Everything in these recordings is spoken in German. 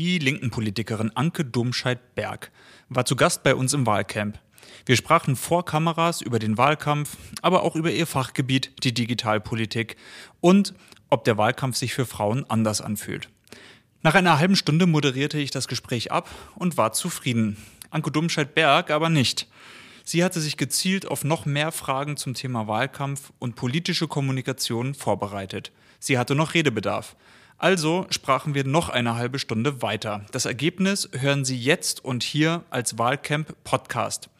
Die linken Politikerin Anke Domscheit-Berg war zu Gast bei uns im Wahlcamp. Wir sprachen vor Kameras über den Wahlkampf, aber auch über ihr Fachgebiet, die Digitalpolitik und ob der Wahlkampf sich für Frauen anders anfühlt. Nach einer halben Stunde moderierte ich das Gespräch ab und war zufrieden. Anke Domscheit-Berg aber nicht. Sie hatte sich gezielt auf noch mehr Fragen zum Thema Wahlkampf und politische Kommunikation vorbereitet. Sie hatte noch Redebedarf. Also sprachen wir noch eine halbe Stunde weiter. Das Ergebnis hören Sie jetzt und hier als Wahlcamp Podcast.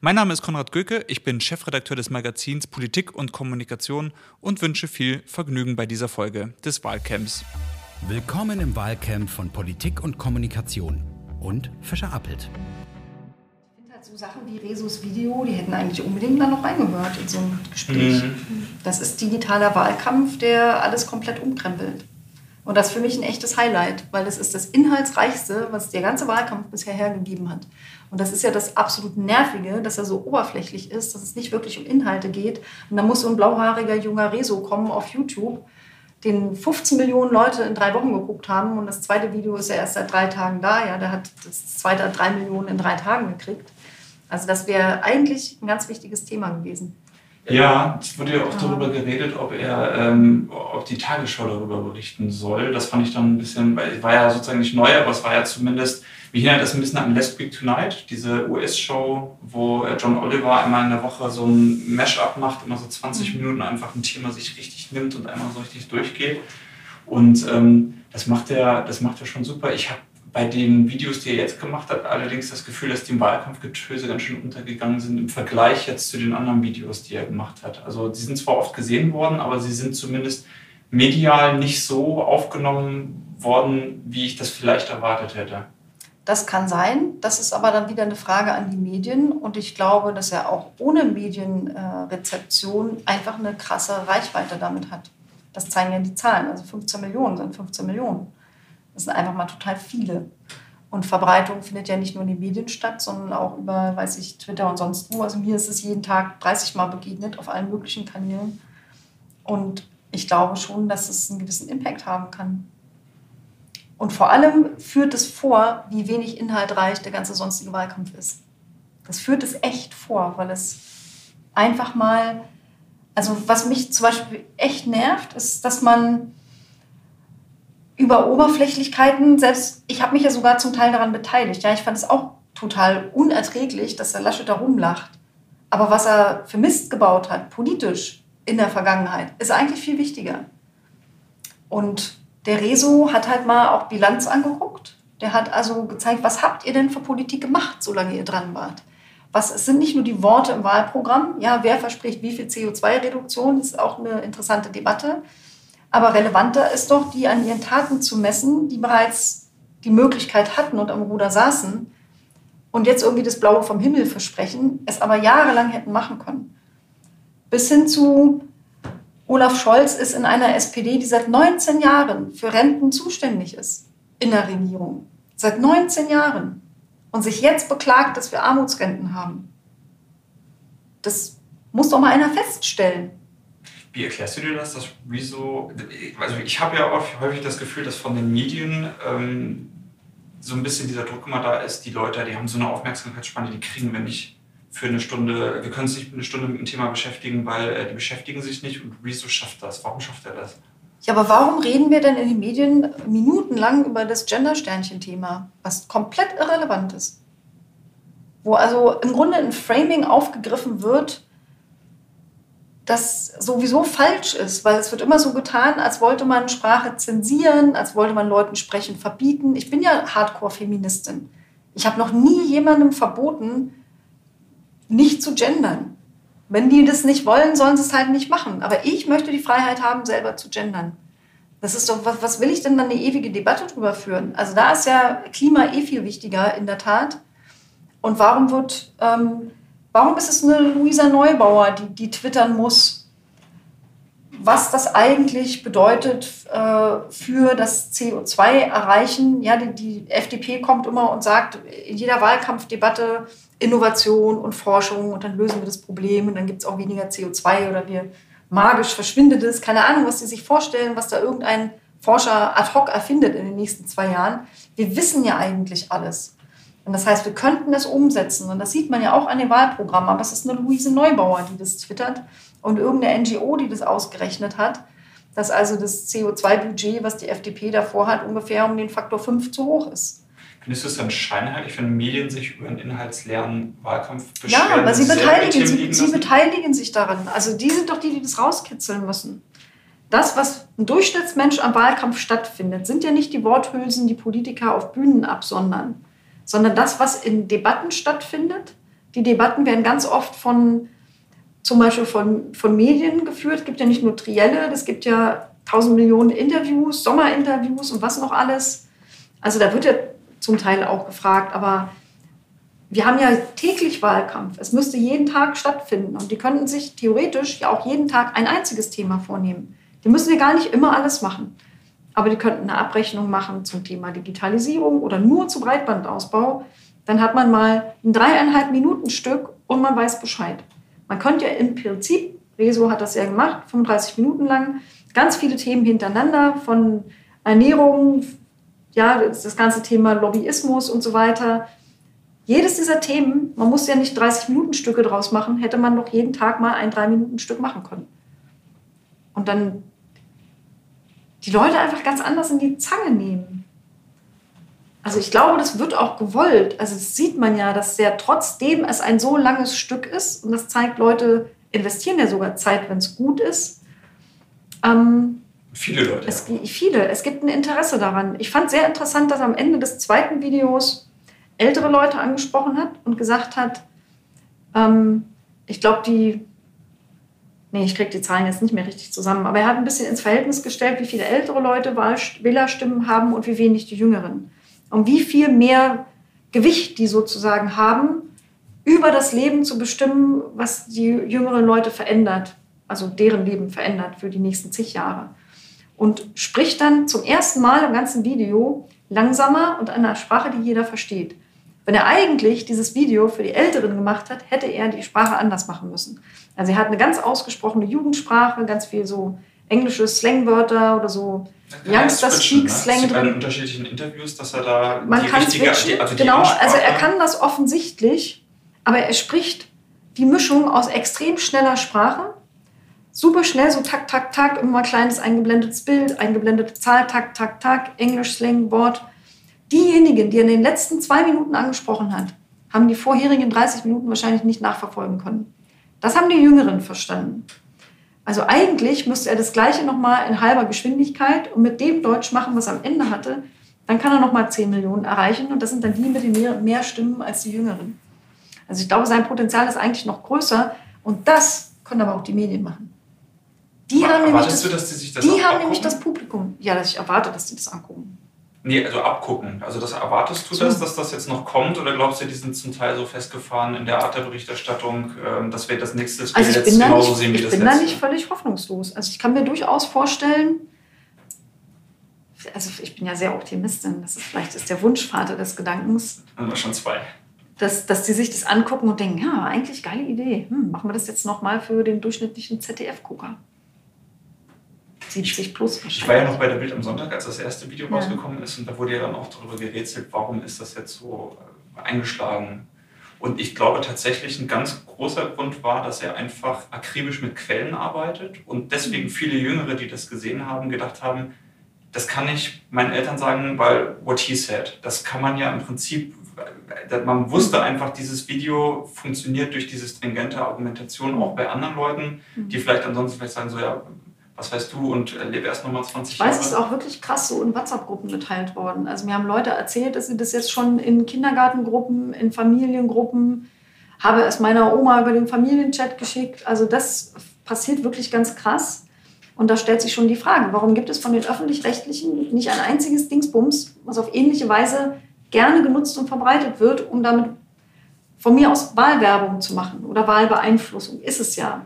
Mein Name ist Konrad Göke, ich bin Chefredakteur des Magazins Politik und Kommunikation und wünsche viel Vergnügen bei dieser Folge des Wahlcamps. Willkommen im Wahlcamp von Politik und Kommunikation und Fischer Appelt. Ich finde halt so Sachen wie Resus Video, die hätten eigentlich unbedingt da noch reingehört in so ein Gespräch. Mhm. Das ist digitaler Wahlkampf, der alles komplett umkrempelt. Und das ist für mich ein echtes Highlight, weil es ist das Inhaltsreichste, was der ganze Wahlkampf bisher hergegeben hat. Und das ist ja das absolut Nervige, dass er so oberflächlich ist, dass es nicht wirklich um Inhalte geht. Und dann muss so ein blauhaariger junger Rezo kommen auf YouTube, den 15 Millionen Leute in drei Wochen geguckt haben. Und das zweite Video ist ja erst seit drei Tagen da. Ja, der hat das zweite drei Millionen in drei Tagen gekriegt. Also das wäre eigentlich ein ganz wichtiges Thema gewesen. Ja, es wurde ja auch darüber geredet, ob er, ähm, ob die Tagesschau darüber berichten soll. Das fand ich dann ein bisschen, weil es war ja sozusagen nicht neu, aber es war ja zumindest, mich erinnert das ein bisschen an Let's Speak Tonight, diese US-Show, wo äh, John Oliver einmal in der Woche so ein Mash-up macht, immer so 20 mhm. Minuten einfach ein Thema sich richtig nimmt und einmal so richtig durchgeht. Und ähm, das macht er, das macht er schon super. Ich habe bei den Videos, die er jetzt gemacht hat, allerdings das Gefühl, dass die Wahlkampfgetöse ganz schön untergegangen sind im Vergleich jetzt zu den anderen Videos, die er gemacht hat. Also die sind zwar oft gesehen worden, aber sie sind zumindest medial nicht so aufgenommen worden, wie ich das vielleicht erwartet hätte. Das kann sein. Das ist aber dann wieder eine Frage an die Medien. Und ich glaube, dass er auch ohne Medienrezeption einfach eine krasse Reichweite damit hat. Das zeigen ja die Zahlen. Also 15 Millionen sind 15 Millionen. Das sind einfach mal total viele. Und Verbreitung findet ja nicht nur in den Medien statt, sondern auch über, weiß ich, Twitter und sonst wo. Also mir ist es jeden Tag 30 Mal begegnet auf allen möglichen Kanälen. Und ich glaube schon, dass es einen gewissen Impact haben kann. Und vor allem führt es vor, wie wenig inhaltreich der ganze sonstige Wahlkampf ist. Das führt es echt vor, weil es einfach mal, also was mich zum Beispiel echt nervt, ist, dass man über Oberflächlichkeiten, selbst ich habe mich ja sogar zum Teil daran beteiligt. Ja, ich fand es auch total unerträglich, dass der Laschet da rumlacht. Aber was er für Mist gebaut hat, politisch in der Vergangenheit, ist eigentlich viel wichtiger. Und der Rezo hat halt mal auch Bilanz angeguckt. Der hat also gezeigt, was habt ihr denn für Politik gemacht, solange ihr dran wart? Was, es sind nicht nur die Worte im Wahlprogramm. Ja, wer verspricht wie viel CO2-Reduktion, ist auch eine interessante Debatte. Aber relevanter ist doch, die an ihren Taten zu messen, die bereits die Möglichkeit hatten und am Ruder saßen und jetzt irgendwie das Blaue vom Himmel versprechen, es aber jahrelang hätten machen können. Bis hin zu Olaf Scholz ist in einer SPD, die seit 19 Jahren für Renten zuständig ist, in der Regierung. Seit 19 Jahren. Und sich jetzt beklagt, dass wir Armutsrenten haben. Das muss doch mal einer feststellen. Wie erklärst du dir das, dass Rezo, also ich habe ja oft, häufig das Gefühl, dass von den Medien ähm, so ein bisschen dieser Druck immer da ist, die Leute, die haben so eine Aufmerksamkeitsspanne, die kriegen wir nicht für eine Stunde, wir können uns nicht eine Stunde mit dem Thema beschäftigen, weil äh, die beschäftigen sich nicht und Rezo schafft das. Warum schafft er das? Ja, aber warum reden wir denn in den Medien minutenlang über das Gender-Sternchen-Thema, was komplett irrelevant ist? Wo also im Grunde ein Framing aufgegriffen wird, das sowieso falsch ist, weil es wird immer so getan, als wollte man Sprache zensieren, als wollte man Leuten Sprechen verbieten. Ich bin ja Hardcore-Feministin. Ich habe noch nie jemandem verboten, nicht zu gendern. Wenn die das nicht wollen, sollen sie es halt nicht machen. Aber ich möchte die Freiheit haben, selber zu gendern. Das ist doch, was, will ich denn dann eine ewige Debatte drüber führen? Also da ist ja Klima eh viel wichtiger, in der Tat. Und warum wird ähm, Warum ist es eine Luisa Neubauer, die, die twittern muss, was das eigentlich bedeutet äh, für das CO2-Erreichen? Ja, die, die FDP kommt immer und sagt in jeder Wahlkampfdebatte Innovation und Forschung und dann lösen wir das Problem und dann gibt es auch weniger CO2 oder wir magisch verschwindet es. Keine Ahnung, was sie sich vorstellen, was da irgendein Forscher ad hoc erfindet in den nächsten zwei Jahren. Wir wissen ja eigentlich alles. Und das heißt, wir könnten es umsetzen. Und das sieht man ja auch an den Wahlprogrammen. Aber es ist eine Luise Neubauer, die das twittert und irgendeine NGO, die das ausgerechnet hat, dass also das CO2-Budget, was die FDP davor hat, ungefähr um den Faktor 5 zu hoch ist. Findest du es dann scheinheilig, wenn Medien sich über einen inhaltsleeren Wahlkampf beschweren? Ja, aber sie beteiligen, sie, sie beteiligen sich daran. Also die sind doch die, die das rauskitzeln müssen. Das, was ein Durchschnittsmensch am Wahlkampf stattfindet, sind ja nicht die Worthülsen, die Politiker auf Bühnen absondern sondern das, was in Debatten stattfindet. Die Debatten werden ganz oft von zum Beispiel von, von Medien geführt. Es gibt ja nicht nur Trielle, es gibt ja tausend Millionen Interviews, Sommerinterviews und was noch alles. Also da wird ja zum Teil auch gefragt, aber wir haben ja täglich Wahlkampf. Es müsste jeden Tag stattfinden und die könnten sich theoretisch ja auch jeden Tag ein einziges Thema vornehmen. Die müssen ja gar nicht immer alles machen aber die könnten eine Abrechnung machen zum Thema Digitalisierung oder nur zu Breitbandausbau. Dann hat man mal ein dreieinhalb Minuten Stück und man weiß Bescheid. Man könnte ja im Prinzip, Rezo hat das ja gemacht, 35 Minuten lang, ganz viele Themen hintereinander von Ernährung, ja, das ganze Thema Lobbyismus und so weiter. Jedes dieser Themen, man muss ja nicht 30 Minuten Stücke draus machen, hätte man doch jeden Tag mal ein drei Minuten Stück machen können. Und dann die Leute einfach ganz anders in die Zange nehmen. Also ich glaube, das wird auch gewollt. Also das sieht man ja, dass ja trotzdem es ein so langes Stück ist und das zeigt, Leute investieren ja sogar Zeit, wenn es gut ist. Ähm, viele Leute. Es, viele. Es gibt ein Interesse daran. Ich fand sehr interessant, dass am Ende des zweiten Videos ältere Leute angesprochen hat und gesagt hat, ähm, ich glaube, die nee, ich kriege die Zahlen jetzt nicht mehr richtig zusammen, aber er hat ein bisschen ins Verhältnis gestellt, wie viele ältere Leute Wählerstimmen haben und wie wenig die Jüngeren. Und wie viel mehr Gewicht die sozusagen haben, über das Leben zu bestimmen, was die jüngeren Leute verändert, also deren Leben verändert für die nächsten zig Jahre. Und spricht dann zum ersten Mal im ganzen Video langsamer und in einer Sprache, die jeder versteht. Wenn er eigentlich dieses Video für die Älteren gemacht hat, hätte er die Sprache anders machen müssen. Also er hat eine ganz ausgesprochene Jugendsprache, ganz viel so englische Slangwörter oder so Youngsters Speak ne? Drin. in unterschiedlichen Interviews, dass er da Man die kann richtige, switchen. also genau, also er kann das offensichtlich, aber er spricht die Mischung aus extrem schneller Sprache, super schnell, so tak, tak, tak, immer ein kleines eingeblendetes Bild, eingeblendete Zahl, tak, tak, tak, Englisch, Slang, Wort. Diejenigen, die er in den letzten zwei Minuten angesprochen hat, haben die vorherigen 30 Minuten wahrscheinlich nicht nachverfolgen können. Das haben die Jüngeren verstanden. Also eigentlich müsste er das Gleiche nochmal in halber Geschwindigkeit und mit dem Deutsch machen, was er am Ende hatte. Dann kann er nochmal 10 Millionen erreichen und das sind dann die mit den mehr, mehr Stimmen als die Jüngeren. Also ich glaube, sein Potenzial ist eigentlich noch größer und das können aber auch die Medien machen. Die haben, nämlich das, du, dass die sich das die haben nämlich das Publikum. Ja, dass ich erwarte, dass die das angucken. Nee, also abgucken. Also das erwartest du das, dass das jetzt noch kommt oder glaubst du, die sind zum Teil so festgefahren in der Art der Berichterstattung, ähm, dass wir das nächste Spiel also ich genauso nicht, sehen wie ich das Ich bin da nicht völlig hoffnungslos. Also ich kann mir durchaus vorstellen, also ich bin ja sehr Optimistin, das ist vielleicht ist der Wunschvater des Gedankens. Haben wir schon zwei. Dass, dass die sich das angucken und denken, ja, eigentlich geile Idee. Hm, machen wir das jetzt nochmal für den durchschnittlichen ZDF-Gucker. 70 plus wahrscheinlich. Ich war ja noch bei der Bild am Sonntag, als das erste Video ja. rausgekommen ist und da wurde ja dann auch darüber gerätselt, warum ist das jetzt so äh, eingeschlagen. Und ich glaube tatsächlich, ein ganz großer Grund war, dass er einfach akribisch mit Quellen arbeitet und deswegen mhm. viele Jüngere, die das gesehen haben, gedacht haben, das kann ich meinen Eltern sagen, weil what he said. Das kann man ja im Prinzip, äh, man wusste mhm. einfach, dieses Video funktioniert durch diese stringente Argumentation auch bei anderen Leuten, die mhm. vielleicht ansonsten vielleicht sagen, so ja, was weißt du und lebe erst nochmal 20 Jahre. Ich weiß, es ist auch wirklich krass so in WhatsApp-Gruppen geteilt worden. Also mir haben Leute erzählt, dass sie das jetzt schon in Kindergartengruppen, in Familiengruppen, habe es meiner Oma über den Familienchat geschickt. Also das passiert wirklich ganz krass. Und da stellt sich schon die Frage, warum gibt es von den Öffentlich-Rechtlichen nicht ein einziges Dingsbums, was auf ähnliche Weise gerne genutzt und verbreitet wird, um damit von mir aus Wahlwerbung zu machen oder Wahlbeeinflussung. Ist es ja.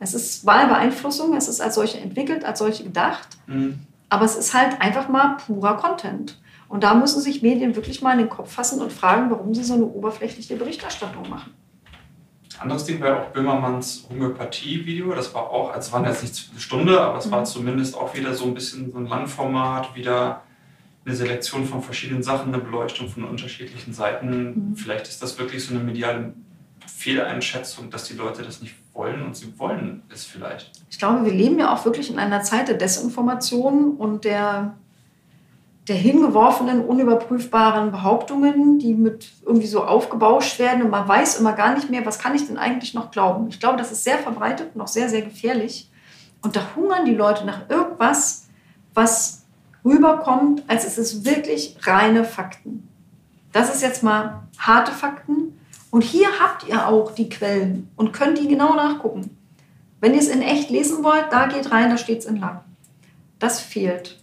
Es ist Wahlbeeinflussung, es ist als solche entwickelt, als solche gedacht. Mhm. Aber es ist halt einfach mal purer Content. Und da müssen sich Medien wirklich mal in den Kopf fassen und fragen, warum sie so eine oberflächliche Berichterstattung machen. Anderes Ding war ja auch Böhmermanns Homöopathie-Video. Das war auch, also waren jetzt nicht eine Stunde, aber es mhm. war zumindest auch wieder so ein bisschen so ein Langformat, wieder eine Selektion von verschiedenen Sachen, eine Beleuchtung von unterschiedlichen Seiten. Mhm. Vielleicht ist das wirklich so eine mediale Fehleinschätzung, dass die Leute das nicht wollen und sie wollen es vielleicht. Ich glaube, wir leben ja auch wirklich in einer Zeit der Desinformation und der, der hingeworfenen, unüberprüfbaren Behauptungen, die mit irgendwie so aufgebauscht werden und man weiß immer gar nicht mehr, was kann ich denn eigentlich noch glauben. Ich glaube, das ist sehr verbreitet und auch sehr, sehr gefährlich. Und da hungern die Leute nach irgendwas, was rüberkommt, als es ist wirklich reine Fakten. Das ist jetzt mal harte Fakten. Und hier habt ihr auch die Quellen und könnt die genau nachgucken. Wenn ihr es in echt lesen wollt, da geht rein, da steht es in lang. Das fehlt.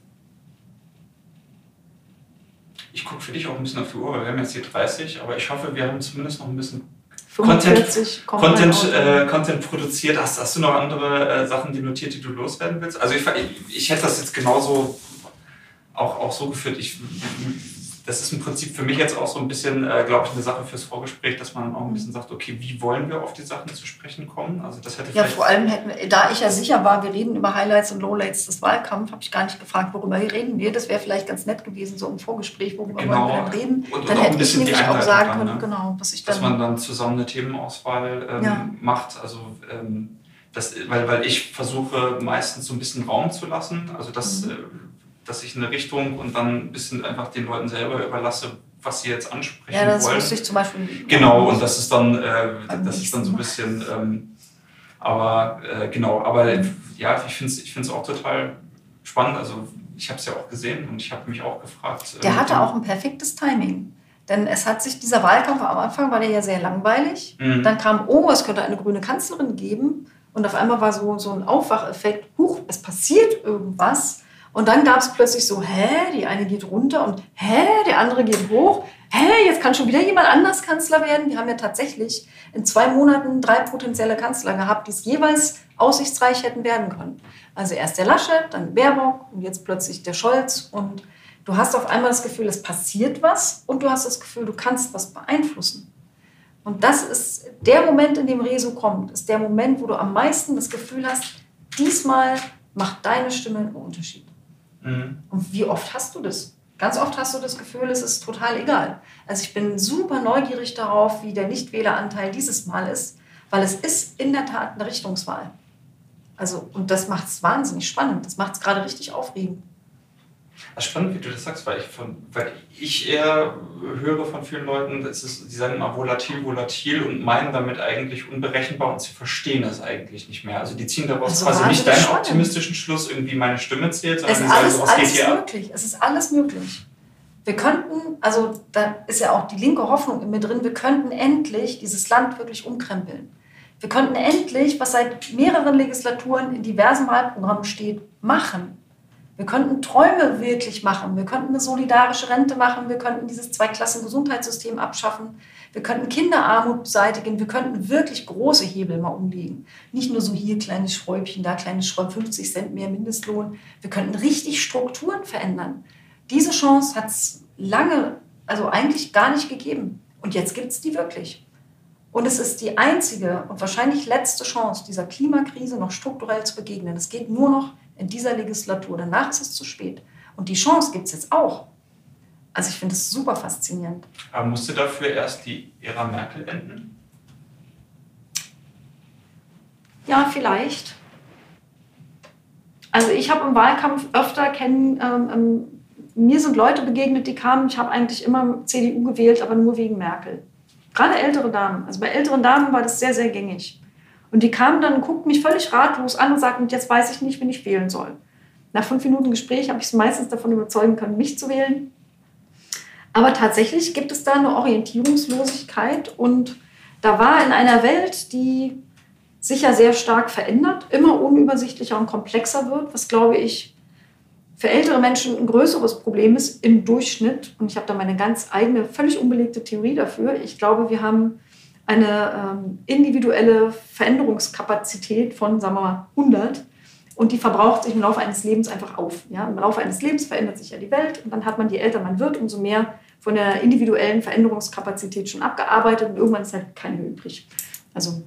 Ich gucke für dich auch ein bisschen auf die Uhr, weil wir haben jetzt hier 30, aber ich hoffe, wir haben zumindest noch ein bisschen Content, Content, äh, Content produziert. Hast, hast du noch andere äh, Sachen, die notiert, die du loswerden willst? Also ich, ich, ich hätte das jetzt genauso auch, auch so geführt. Ich das ist im Prinzip für mich jetzt auch so ein bisschen, äh, glaube ich, eine Sache fürs Vorgespräch, dass man auch ein bisschen sagt, okay, wie wollen wir auf die Sachen zu sprechen kommen? Also das hätte ja, vor allem hätten, da ich ja sicher war, wir reden über Highlights und Lowlights des Wahlkampfs, habe ich gar nicht gefragt, worüber reden wir. Das wäre vielleicht ganz nett gewesen, so im Vorgespräch, worüber genau. wollen wir dann reden. Und, dann und hätte ich nämlich auch sagen können, ne? genau, was ich dann... Dass man dann zusammen eine Themenauswahl ähm, ja. macht, also... Ähm, das, weil, weil ich versuche meistens so ein bisschen Raum zu lassen, also das... Mhm. Dass ich eine Richtung und dann ein bisschen einfach den Leuten selber überlasse, was sie jetzt ansprechen wollen. Ja, das wollen. wusste ich zum Beispiel. Genau, und das ist dann, äh, das ist dann so ein bisschen, ähm, aber äh, genau, aber ja, ich finde es ich find's auch total spannend. Also ich habe es ja auch gesehen und ich habe mich auch gefragt. Der hatte auch ein perfektes Timing. Denn es hat sich, dieser Wahlkampf am Anfang war der ja sehr langweilig. Mhm. Dann kam, oh, es könnte eine grüne Kanzlerin geben. Und auf einmal war so, so ein Aufwacheffekt, huch, es passiert irgendwas. Und dann gab es plötzlich so, hä, die eine geht runter und hä, der andere geht hoch. Hä, jetzt kann schon wieder jemand anders Kanzler werden. Wir haben ja tatsächlich in zwei Monaten drei potenzielle Kanzler gehabt, die es jeweils aussichtsreich hätten werden können. Also erst der Laschet, dann Baerbock und jetzt plötzlich der Scholz. Und du hast auf einmal das Gefühl, es passiert was und du hast das Gefühl, du kannst was beeinflussen. Und das ist der Moment, in dem Rezo kommt, ist der Moment, wo du am meisten das Gefühl hast, diesmal macht deine Stimme einen Unterschied. Mhm. Und wie oft hast du das? Ganz oft hast du das Gefühl, es ist total egal. Also ich bin super neugierig darauf, wie der Nichtwähleranteil dieses Mal ist, weil es ist in der Tat eine Richtungswahl. Also, und das macht es wahnsinnig spannend. Das macht es gerade richtig aufregend. Spannend, wie du das sagst, weil ich, von, weil ich eher höre von vielen Leuten, das ist, die sagen immer volatil, volatil und meinen damit eigentlich unberechenbar und sie verstehen das eigentlich nicht mehr. Also die ziehen daraus also quasi nicht deinen spannend. optimistischen Schluss, irgendwie meine Stimme zählt, sondern die sagen, so, was geht hier möglich. Es ist alles möglich. Wir könnten, also da ist ja auch die linke Hoffnung in mir drin, wir könnten endlich dieses Land wirklich umkrempeln. Wir könnten endlich, was seit mehreren Legislaturen in diversen Wahlprogrammen steht, machen. Wir könnten Träume wirklich machen. Wir könnten eine solidarische Rente machen. Wir könnten dieses Zweiklassen-Gesundheitssystem abschaffen. Wir könnten Kinderarmut beseitigen. Wir könnten wirklich große Hebel mal umlegen. Nicht nur so hier kleines Schräubchen, da kleines Schräubchen, 50 Cent mehr Mindestlohn. Wir könnten richtig Strukturen verändern. Diese Chance hat es lange, also eigentlich gar nicht gegeben. Und jetzt gibt es die wirklich. Und es ist die einzige und wahrscheinlich letzte Chance, dieser Klimakrise noch strukturell zu begegnen. Es geht nur noch in dieser Legislatur. Danach ist es zu spät. Und die Chance gibt es jetzt auch. Also ich finde es super faszinierend. Aber musste dafür erst die Ära Merkel enden? Ja, vielleicht. Also ich habe im Wahlkampf öfter kennen, ähm, ähm, mir sind Leute begegnet, die kamen, ich habe eigentlich immer CDU gewählt, aber nur wegen Merkel. Gerade ältere Damen. Also bei älteren Damen war das sehr, sehr gängig. Und die kamen dann, guckten mich völlig ratlos an und sagten, jetzt weiß ich nicht, wen ich wählen soll. Nach fünf Minuten Gespräch habe ich sie meistens davon überzeugen können, mich zu wählen. Aber tatsächlich gibt es da eine Orientierungslosigkeit und da war in einer Welt, die sich ja sehr stark verändert, immer unübersichtlicher und komplexer wird, was glaube ich für ältere Menschen ein größeres Problem ist im Durchschnitt. Und ich habe da meine ganz eigene, völlig unbelegte Theorie dafür. Ich glaube, wir haben eine ähm, individuelle Veränderungskapazität von, sagen wir mal, 100 und die verbraucht sich im Laufe eines Lebens einfach auf. Ja? Im Laufe eines Lebens verändert sich ja die Welt und dann hat man, je älter man wird, umso mehr von der individuellen Veränderungskapazität schon abgearbeitet und irgendwann ist halt keine übrig. Also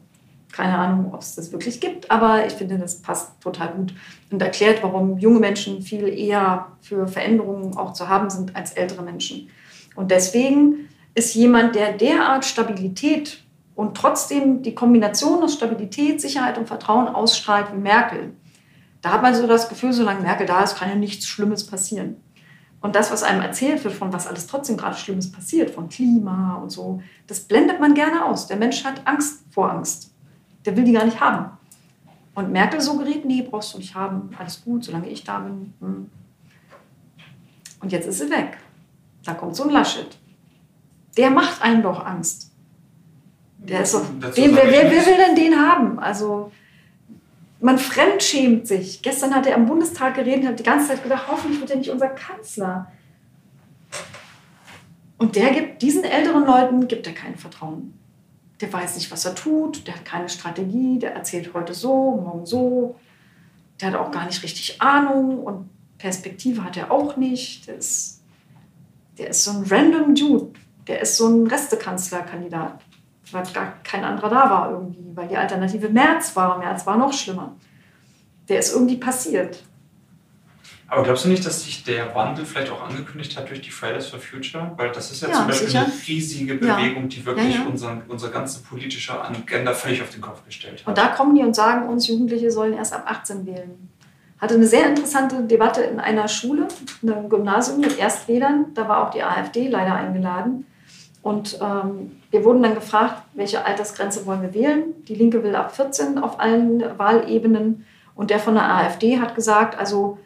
keine Ahnung, ob es das wirklich gibt, aber ich finde, das passt total gut und erklärt, warum junge Menschen viel eher für Veränderungen auch zu haben sind als ältere Menschen. Und deswegen ist jemand, der derart Stabilität und trotzdem die Kombination aus Stabilität, Sicherheit und Vertrauen ausstrahlt wie Merkel, da hat man so das Gefühl, solange Merkel da ist, kann ja nichts Schlimmes passieren. Und das, was einem erzählt wird, von was alles trotzdem gerade Schlimmes passiert, von Klima und so, das blendet man gerne aus. Der Mensch hat Angst vor Angst. Der will die gar nicht haben. Und Merkel so gerät, nee, brauchst du nicht haben, alles gut, solange ich da bin. Hm. Und jetzt ist sie weg. Da kommt so ein Laschet. Der macht einem doch Angst. Der ist so, wen, wer, wer, wer will denn den haben? Also man fremdschämt sich. Gestern hat er am Bundestag geredet und hat die ganze Zeit gedacht, hoffentlich wird er nicht unser Kanzler. Und der gibt diesen älteren Leuten gibt er kein Vertrauen. Der weiß nicht, was er tut, der hat keine Strategie, der erzählt heute so, morgen so. Der hat auch gar nicht richtig Ahnung und Perspektive hat er auch nicht. Der ist, der ist so ein random Dude. Der ist so ein Restekanzlerkandidat weil gar kein anderer da war irgendwie, weil die Alternative März war. März war noch schlimmer. Der ist irgendwie passiert. Aber glaubst du nicht, dass sich der Wandel vielleicht auch angekündigt hat durch die Fridays for Future? Weil das ist ja, Ja, zum Beispiel sicher. eine riesige Bewegung, die wirklich Ja, ja. Unseren, unsere ganze politische Agenda völlig auf den Kopf gestellt hat. Und da kommen die und sagen uns, Jugendliche sollen erst ab 18 wählen. Hatte eine sehr interessante Debatte in einer Schule, in einem Gymnasium mit Erstwählern. Da war auch die AfD leider eingeladen. Und ähm, wir wurden dann gefragt, welche Altersgrenze wollen wir wählen. Die Linke will ab 14 auf allen Wahlebenen. Und der von der AfD hat gesagt, also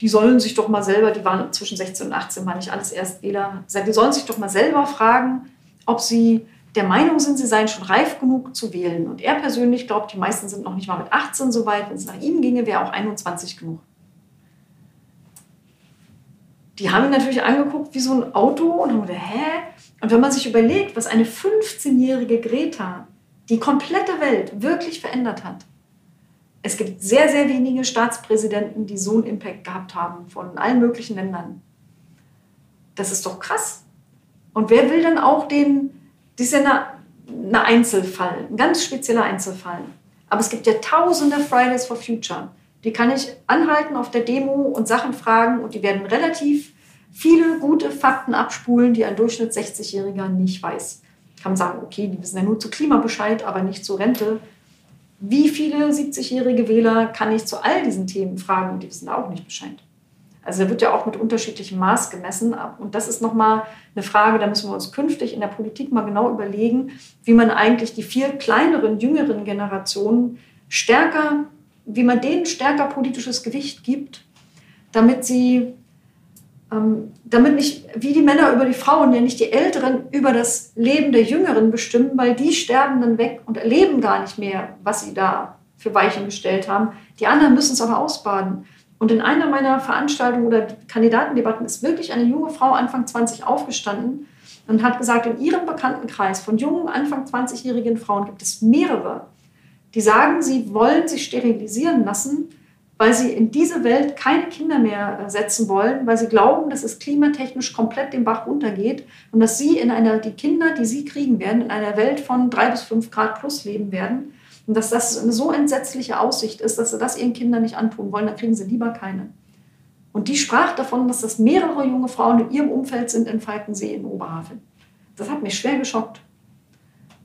die sollen sich doch mal selber, die waren zwischen 16 und 18, waren nicht alles Erstwähler, die sollen sich doch mal selber fragen, ob sie der Meinung sind, sie seien schon reif genug zu wählen. Und er persönlich glaubt, die meisten sind noch nicht mal mit 18 so weit. Wenn es nach ihm ginge, wäre auch 21 genug. Die haben ihn natürlich angeguckt wie so ein Auto und haben gedacht, hä? Und wenn man sich überlegt, was eine 15-jährige Greta die komplette Welt wirklich verändert hat, es gibt sehr, sehr wenige Staatspräsidenten, die so einen Impact gehabt haben von allen möglichen Ländern. Das ist doch krass. Und wer will dann auch den, das ist ja eine Einzelfall, ein ganz spezieller Einzelfall. Aber es gibt ja tausende Fridays for Future. Die kann ich anhalten auf der Demo und Sachen fragen und die werden relativ viele gute Fakten abspulen, die ein Durchschnitt 60-Jähriger nicht weiß. Kann man sagen, okay, die wissen ja nur zu Klima Bescheid, aber nicht zur Rente. Wie viele 70-jährige Wähler kann ich zu all diesen Themen fragen die wissen auch nicht Bescheid? Also da wird ja auch mit unterschiedlichem Maß gemessen. Und das ist nochmal eine Frage, da müssen wir uns künftig in der Politik mal genau überlegen, wie man eigentlich die viel kleineren, jüngeren Generationen stärker, wie man denen stärker politisches Gewicht gibt, damit sie, damit nicht, wie die Männer über die Frauen, ja nicht die Älteren über das Leben der Jüngeren bestimmen, weil die sterben dann weg und erleben gar nicht mehr, was sie da für Weichen gestellt haben. Die anderen müssen es aber ausbaden. Und in einer meiner Veranstaltungen oder Kandidatendebatten ist wirklich eine junge Frau Anfang 20 aufgestanden und hat gesagt, in ihrem Bekanntenkreis von jungen, Anfang 20-jährigen Frauen gibt es mehrere, die sagen, sie wollen sich sterilisieren lassen, weil sie in diese Welt keine Kinder mehr äh, setzen wollen, weil sie glauben, dass es klimatechnisch komplett den Bach runtergeht und dass sie in einer, die Kinder, die sie kriegen werden, in einer Welt von drei bis fünf Grad plus leben werden. Und dass das eine so entsetzliche Aussicht ist, dass sie das ihren Kindern nicht antun wollen, dann kriegen sie lieber keine. Und die sprach davon, dass das mehrere junge Frauen in ihrem Umfeld sind in Falkensee in Oberhavel. Das hat mich schwer geschockt.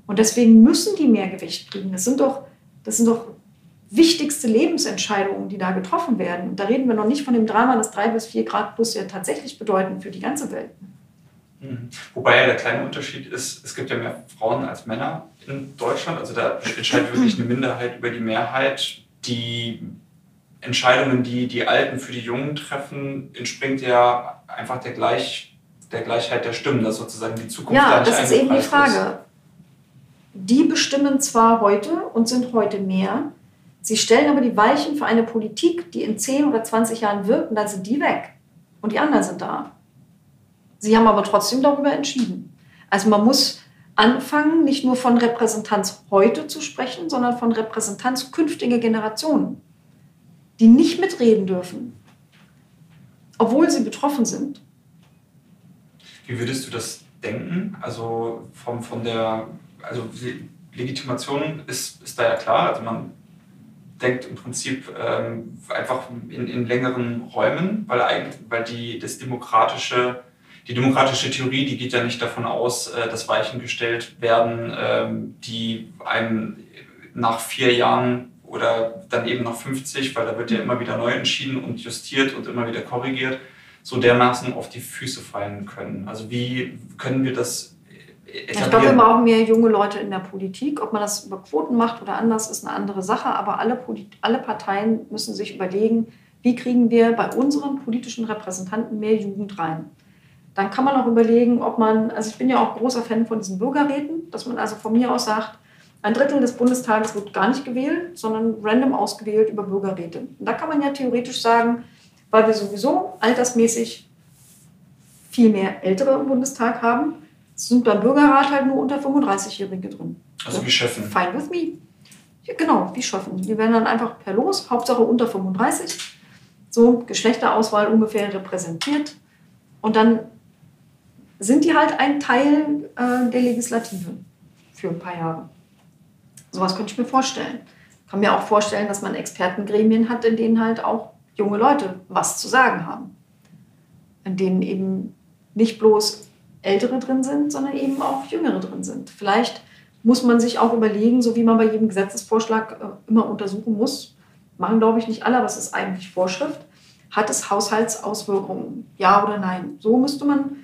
Und deswegen müssen die mehr Gewicht kriegen. Das sind doch, das sind doch wichtigste Lebensentscheidungen, die da getroffen werden. Und da reden wir noch nicht von dem Drama, das drei bis vier Grad plus ja tatsächlich bedeuten für die ganze Welt. Mhm. Wobei ja der kleine Unterschied ist, es gibt ja mehr Frauen als Männer in Deutschland. Also da entscheidet wirklich eine Minderheit über die Mehrheit. Die Entscheidungen, die die Alten für die Jungen treffen, entspringt ja einfach der, Gleich, der Gleichheit der Stimmen, dass sozusagen die Zukunft da Ja, nicht das ist eben die Frage. Die bestimmen zwar heute und sind heute mehr, sie stellen aber die Weichen für eine Politik, die in 10 oder 20 Jahren wirkt, und dann sind die weg. Und die anderen sind da. Sie haben aber trotzdem darüber entschieden. Also man muss anfangen, nicht nur von Repräsentanz heute zu sprechen, sondern von Repräsentanz künftiger Generationen, die nicht mitreden dürfen, obwohl sie betroffen sind. Wie würdest du das denken? Also vom, von der, also Legitimation ist, ist da ja klar. Also man denkt im Prinzip ähm, einfach in, in längeren Räumen, weil, eigentlich, weil die, das demokratische, die demokratische Theorie, die geht ja nicht davon aus, äh, dass Weichen gestellt werden, ähm, die einem nach vier Jahren oder dann eben nach 50, weil da wird ja immer wieder neu entschieden und justiert und immer wieder korrigiert, so dermaßen auf die Füße fallen können. Also wie können wir das Ich glaube, wir brauchen mehr junge Leute in der Politik. Ob man das über Quoten macht oder anders, ist eine andere Sache. Aber alle, alle Parteien müssen sich überlegen, wie kriegen wir bei unseren politischen Repräsentanten mehr Jugend rein. Dann kann man auch überlegen, ob man, also ich bin ja auch großer Fan von diesen Bürgerräten, dass man also von mir aus sagt, ein Drittel des Bundestages wird gar nicht gewählt, sondern random ausgewählt über Bürgerräte. Und da kann man ja theoretisch sagen, weil wir sowieso altersmäßig viel mehr Ältere im Bundestag haben, sind beim Bürgerrat halt nur unter 35-Jährige drin. Also wie Schöffen. Fine with me. Ja, genau, wie Schöffen. Die werden dann einfach per Los, Hauptsache unter 35. So Geschlechterauswahl ungefähr repräsentiert. Und dann sind die halt ein Teil äh, der Legislative für ein paar Jahre. Sowas könnte ich mir vorstellen. Ich kann mir auch vorstellen, dass man Expertengremien hat, in denen halt auch junge Leute was zu sagen haben. In denen eben nicht bloß Ältere drin sind, sondern eben auch Jüngere drin sind. Vielleicht muss man sich auch überlegen, so wie man bei jedem Gesetzesvorschlag äh, immer untersuchen muss, machen glaube ich nicht alle, es ist eigentlich Vorschrift, hat es Haushaltsauswirkungen, ja oder nein. So müsste man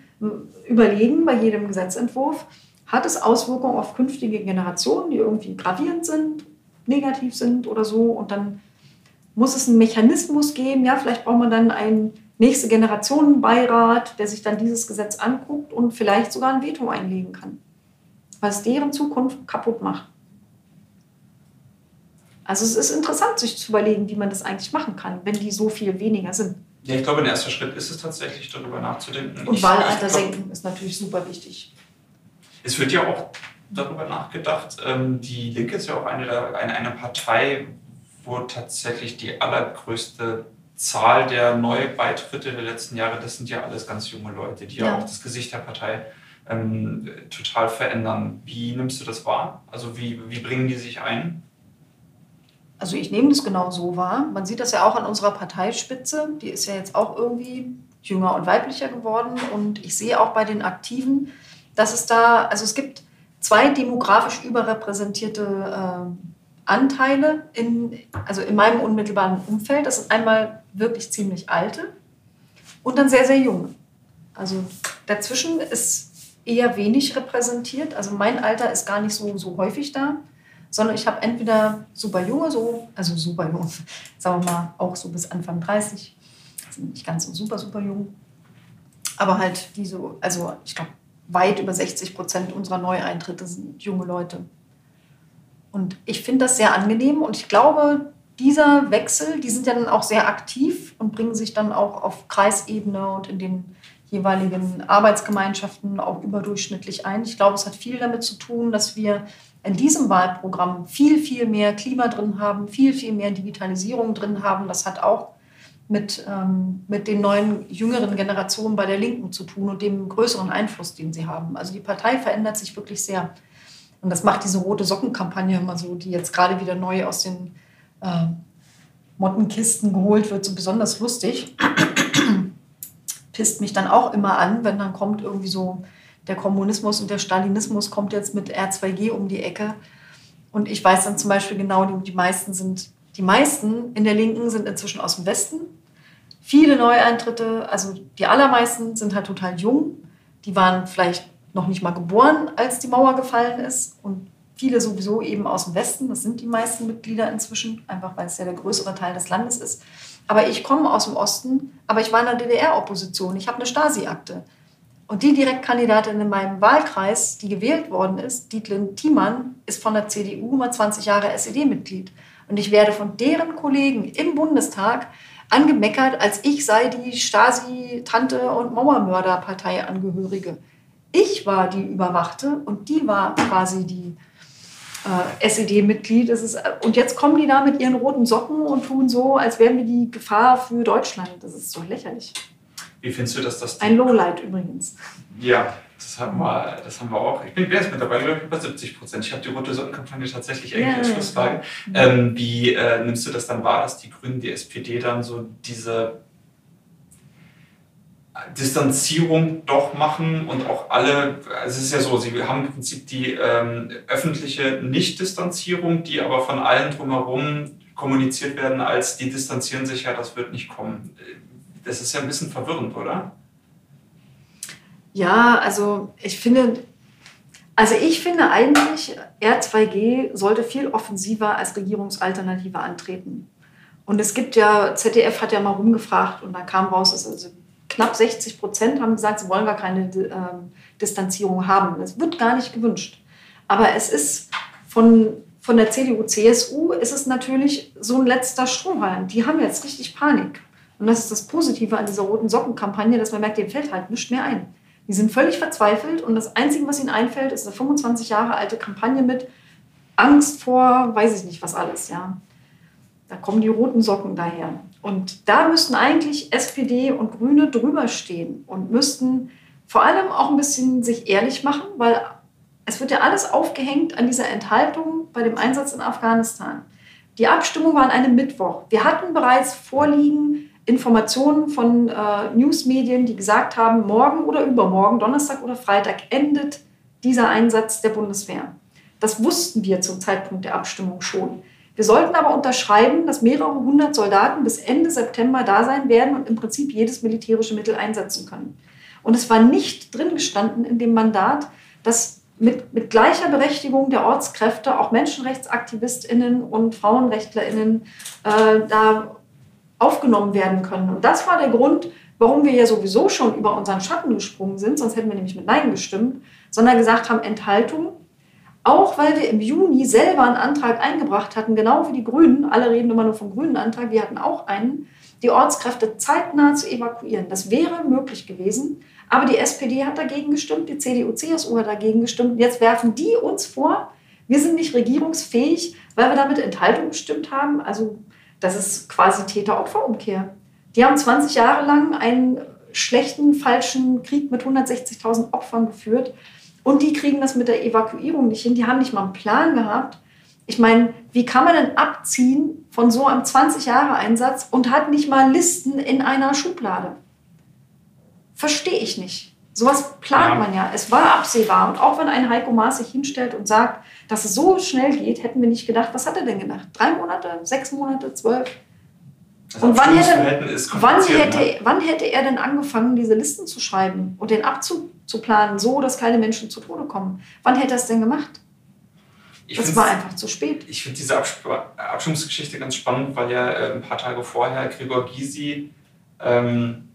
überlegen bei jedem Gesetzentwurf, hat es Auswirkungen auf künftige Generationen, die irgendwie gravierend sind, negativ sind oder so. Und dann muss es einen Mechanismus geben. Ja, vielleicht braucht man dann einen nächste Generationenbeirat, der sich dann dieses Gesetz anguckt und vielleicht sogar ein Veto einlegen kann, was deren Zukunft kaputt macht. Also es ist interessant, sich zu überlegen, wie man das eigentlich machen kann, wenn die so viel weniger sind. Ja, ich glaube, ein erster Schritt ist es tatsächlich, darüber nachzudenken. Und Wahlalter senken ist natürlich super wichtig. Es wird ja auch darüber nachgedacht, ähm, die Linke ist ja auch eine, eine, eine Partei, wo tatsächlich die allergrößte Zahl der Neubeitritte der letzten Jahre, das sind ja alles ganz junge Leute, die ja, ja auch das Gesicht der Partei ähm, total verändern. Wie nimmst du das wahr? Also wie, wie bringen die sich ein? Also ich nehme das genau so wahr. Man sieht das ja auch an unserer Parteispitze. Die ist ja jetzt auch irgendwie jünger und weiblicher geworden. Und ich sehe auch bei den Aktiven, dass es da, also es gibt zwei demografisch überrepräsentierte äh, Anteile in, also in meinem unmittelbaren Umfeld. Das sind einmal wirklich ziemlich alte und dann sehr, sehr junge. Also dazwischen ist eher wenig repräsentiert. Also mein Alter ist gar nicht so, so häufig da, sondern ich habe entweder super junge, so, also super jung, sagen wir mal auch so bis Anfang 30, sind nicht ganz so super, super jung, aber halt die so, also ich glaube weit über 60 Prozent unserer Neueintritte sind junge Leute. Und ich finde das sehr angenehm und ich glaube, dieser Wechsel, die sind ja dann auch sehr aktiv und bringen sich dann auch auf Kreisebene und in den jeweiligen Arbeitsgemeinschaften auch überdurchschnittlich ein. Ich glaube, es hat viel damit zu tun, dass wir in diesem Wahlprogramm viel, viel mehr Klima drin haben, viel, viel mehr Digitalisierung drin haben. Das hat auch mit, ähm, mit den neuen jüngeren Generationen bei der Linken zu tun und dem größeren Einfluss, den sie haben. Also die Partei verändert sich wirklich sehr. Und das macht diese rote Sockenkampagne immer so, die jetzt gerade wieder neu aus den äh, Mottenkisten geholt wird, so besonders lustig. Pisst mich dann auch immer an, wenn dann kommt irgendwie so der Kommunismus und der Stalinismus kommt jetzt mit R2G um die Ecke. Und ich weiß dann zum Beispiel genau, die, die meisten sind die meisten in der Linken sind inzwischen aus dem Westen. Viele Neueintritte, also die allermeisten sind halt total jung. Die waren vielleicht noch nicht mal geboren, als die Mauer gefallen ist. Und viele sowieso eben aus dem Westen. Das sind die meisten Mitglieder inzwischen, einfach weil es ja der größere Teil des Landes ist. Aber ich komme aus dem Osten, aber ich war in der DDR-Opposition. Ich habe eine Stasi-Akte. Und die Direktkandidatin in meinem Wahlkreis, die gewählt worden ist, Dietlin Thiemann, ist von der CDU mal 20 Jahre SED-Mitglied. Und ich werde von deren Kollegen im Bundestag angemeckert, als ich sei die Stasi-Tante und Mauermörder-Partei-Angehörige. Ich war die Überwachte und die war quasi die äh, SED-Mitglied. Und jetzt kommen die da mit ihren roten Socken und tun so, als wären wir die Gefahr für Deutschland. Das ist so lächerlich. Wie findest du, dass das... Ein Lowlight übrigens. Ja, Das haben, wir, das haben wir auch. Ich bin jetzt mittlerweile, glaube ich, bei 70 Prozent. Ich habe die Rote Sonnenkampagne tatsächlich eng ja, als Schlussfrage. Ja. Ähm, wie äh, nimmst du das dann wahr, dass die Grünen, die SPD dann so diese Distanzierung doch machen und auch alle, also es ist ja so, sie haben im Prinzip die ähm, öffentliche Nicht-Distanzierung, die aber von allen drumherum kommuniziert werden als die distanzieren sich ja, das wird nicht kommen. Das ist ja ein bisschen verwirrend, oder? Ja, also ich finde, also ich finde eigentlich, R2G sollte viel offensiver als Regierungsalternative antreten. Und es gibt ja, ZDF hat ja mal rumgefragt und da kam raus, dass also knapp 60 Prozent haben gesagt, sie wollen gar keine ähm, Distanzierung haben. Das wird gar nicht gewünscht. Aber es ist von, von der CDU, CSU ist es natürlich so ein letzter Strohhalm. Die haben jetzt richtig Panik. Und das ist das Positive an dieser roten Sockenkampagne, dass man merkt, dem fällt halt nichts mehr ein. Die sind völlig verzweifelt und das Einzige, was ihnen einfällt, ist eine 25 Jahre alte Kampagne mit Angst vor, weiß ich nicht, was alles, ja. Da kommen die roten Socken daher. Und da müssten eigentlich SPD und Grüne drüber stehen und müssten vor allem auch ein bisschen sich ehrlich machen, weil es wird ja alles aufgehängt an dieser Enthaltung bei dem Einsatz in Afghanistan. Die Abstimmung war an einem Mittwoch. Wir hatten bereits vorliegen Informationen von äh, Newsmedien, die gesagt haben, morgen oder übermorgen, Donnerstag oder Freitag endet dieser Einsatz der Bundeswehr. Das wussten wir zum Zeitpunkt der Abstimmung schon. Wir sollten aber unterschreiben, dass mehrere hundert Soldaten bis Ende September da sein werden und im Prinzip jedes militärische Mittel einsetzen können. Und es war nicht drin gestanden in dem Mandat, dass mit, mit gleicher Berechtigung der Ortskräfte auch Menschenrechtsaktivistinnen und Frauenrechtlerinnen äh, da aufgenommen werden können. Und das war der Grund, warum wir ja sowieso schon über unseren Schatten gesprungen sind, sonst hätten wir nämlich mit Nein gestimmt, sondern gesagt haben, Enthaltung auch weil wir im Juni selber einen Antrag eingebracht hatten, genau wie die Grünen, alle reden immer nur vom grünen Antrag, wir hatten auch einen, die Ortskräfte zeitnah zu evakuieren. Das wäre möglich gewesen, aber die SPD hat dagegen gestimmt, die CDU, CSU hat dagegen gestimmt. Jetzt werfen die uns vor, wir sind nicht regierungsfähig, weil wir damit Enthaltung gestimmt haben. Also das ist quasi Täter-Opfer-Umkehr. Die haben 20 Jahre lang einen schlechten, falschen Krieg mit 160.000 Opfern geführt. Und die kriegen das mit der Evakuierung nicht hin. Die haben nicht mal einen Plan gehabt. Ich meine, wie kann man denn abziehen von so einem 20-Jahre-Einsatz und hat nicht mal Listen in einer Schublade? Verstehe ich nicht. Sowas plant man ja. Es war absehbar. Und auch wenn ein Heiko Maas sich hinstellt und sagt, dass es so schnell geht, hätten wir nicht gedacht. Was hat er denn gedacht? Drei Monate? Sechs Monate? Zwölf? Und wann hätte, wann, hätte, ne? wann hätte er denn angefangen, diese Listen zu schreiben und den Abzug zu planen, so dass keine Menschen zu Tode kommen? Wann hätte er es denn gemacht? Ich das war einfach zu spät. Ich finde diese Abs Abstimmungsgeschichte ganz spannend, weil ja äh, ein paar Tage vorher Gregor Gysi ähm,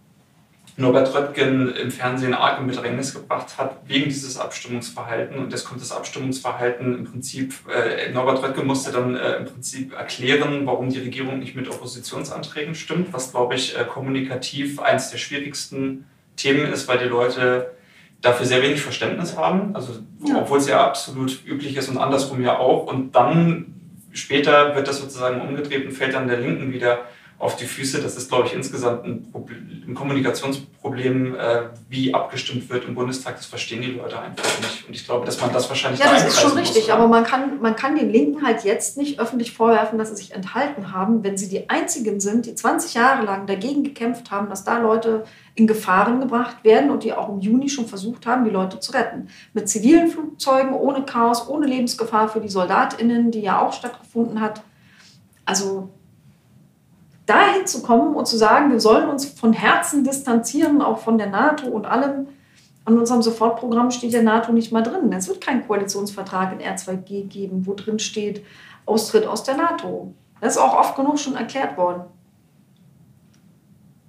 Norbert Röttgen im Fernsehen arg in Bedrängnis gebracht hat, wegen dieses Abstimmungsverhalten. Und jetzt kommt das Abstimmungsverhalten im Prinzip, äh, Norbert Röttgen musste dann äh, im Prinzip erklären, warum die Regierung nicht mit Oppositionsanträgen stimmt, was, glaube ich, äh, kommunikativ eines der schwierigsten Themen ist, weil die Leute dafür sehr wenig Verständnis haben, also ja. obwohl es ja absolut üblich ist und andersrum ja auch. Und dann später wird das sozusagen umgedreht und fällt dann der Linken wieder auf die Füße. Das ist, glaube ich, insgesamt ein, Problem, ein Kommunikationsproblem, äh, wie abgestimmt wird im Bundestag. Das verstehen die Leute einfach nicht. Und ich glaube, dass man das wahrscheinlich Ja, das ist schon richtig. Muss, aber man kann, man kann den Linken halt jetzt nicht öffentlich vorwerfen, dass sie sich enthalten haben, wenn sie die Einzigen sind, die 20 Jahre lang dagegen gekämpft haben, dass da Leute in Gefahren gebracht werden und die auch im Juni schon versucht haben, die Leute zu retten. Mit zivilen Flugzeugen, ohne Chaos, ohne Lebensgefahr für die SoldatInnen, die ja auch stattgefunden hat. Also dahin zu kommen und zu sagen, wir sollen uns von Herzen distanzieren, auch von der NATO und allem. An unserem Sofortprogramm steht der NATO nicht mal drin. Es wird keinen Koalitionsvertrag in R2G geben, wo drin steht Austritt aus der NATO. Das ist auch oft genug schon erklärt worden.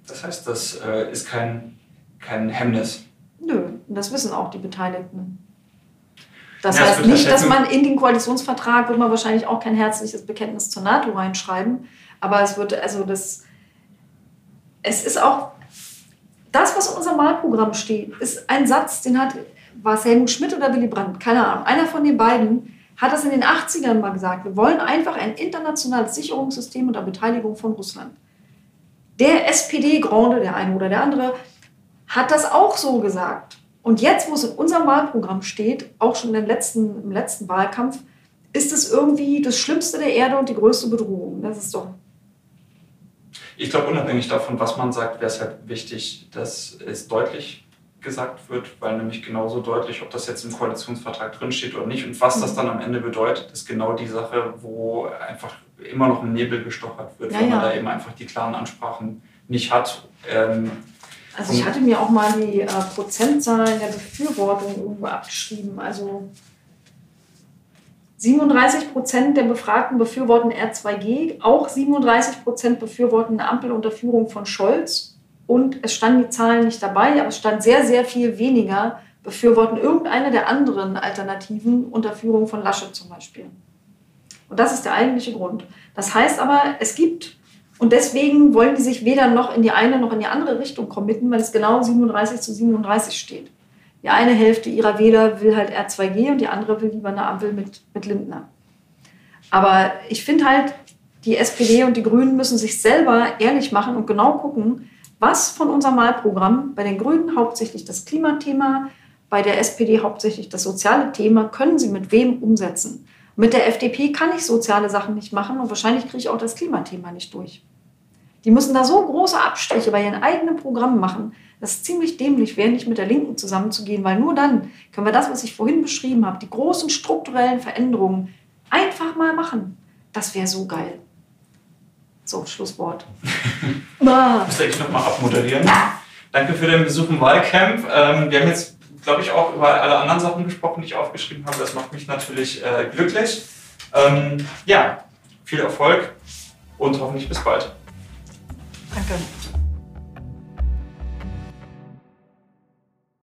Das heißt, das äh, ist kein, kein Hemmnis. Nö, das wissen auch die Beteiligten. Das ja, heißt nicht, dass man in den Koalitionsvertrag wird man wahrscheinlich auch kein herzliches Bekenntnis zur NATO reinschreiben. Aber es wird, also das, es ist auch, das, was in unserem Wahlprogramm steht, ist ein Satz, den hat, war es Helmut Schmidt oder Willy Brandt, keine Ahnung, einer von den beiden hat das in den 80ern mal gesagt. Wir wollen einfach ein internationales Sicherungssystem unter Beteiligung von Russland. Der SPD-Grande, der eine oder der andere, hat das auch so gesagt. Und jetzt, wo es in unserem Wahlprogramm steht, auch schon im letzten, im letzten Wahlkampf, ist es irgendwie das Schlimmste der Erde und die größte Bedrohung. Das ist doch. Ich glaube, unabhängig davon, was man sagt, wäre es halt wichtig, dass es deutlich gesagt wird, weil nämlich genauso deutlich, ob das jetzt im Koalitionsvertrag drinsteht oder nicht und was das mhm. dann am Ende bedeutet, ist genau die Sache, wo einfach immer noch im Nebel gestochert wird, ja, weil man ja. da eben einfach die klaren Ansprachen nicht hat. Ähm, also ich hatte mir auch mal die äh, Prozentzahlen der Befürwortung irgendwo abgeschrieben. Also 37 Prozent der Befragten befürworten R2G, auch 37 Prozent befürworten eine Ampel unter Führung von Scholz. Und es standen die Zahlen nicht dabei, aber es stand sehr, sehr viel weniger befürworten irgendeine der anderen Alternativen unter Führung von Laschet zum Beispiel. Und das ist der eigentliche Grund. Das heißt aber, es gibt und deswegen wollen die sich weder noch in die eine noch in die andere Richtung committen, weil es genau 37 zu 37 steht. Die eine Hälfte ihrer Wähler will halt R2G und die andere will lieber eine Ampel mit, mit Lindner. Aber ich finde halt, die SPD und die Grünen müssen sich selber ehrlich machen und genau gucken, was von unserem Wahlprogramm, bei den Grünen hauptsächlich das Klimathema, bei der SPD hauptsächlich das soziale Thema, können sie mit wem umsetzen. Mit der FDP kann ich soziale Sachen nicht machen und wahrscheinlich kriege ich auch das Klimathema nicht durch. Die müssen da so große Abstriche bei ihren eigenen Programmen machen, dass es ziemlich dämlich wäre, nicht mit der Linken zusammenzugehen, weil nur dann können wir das, was ich vorhin beschrieben habe, die großen strukturellen Veränderungen einfach mal machen. Das wäre so geil. So, Schlusswort. ah. Muss ich nochmal abmoderieren. Danke für den Besuch im Wahlcamp. Ähm, wir haben jetzt, glaube ich, auch über alle anderen Sachen gesprochen, die ich aufgeschrieben habe. Das macht mich natürlich äh, glücklich. Ähm, ja, viel Erfolg und hoffentlich bis bald. Danke.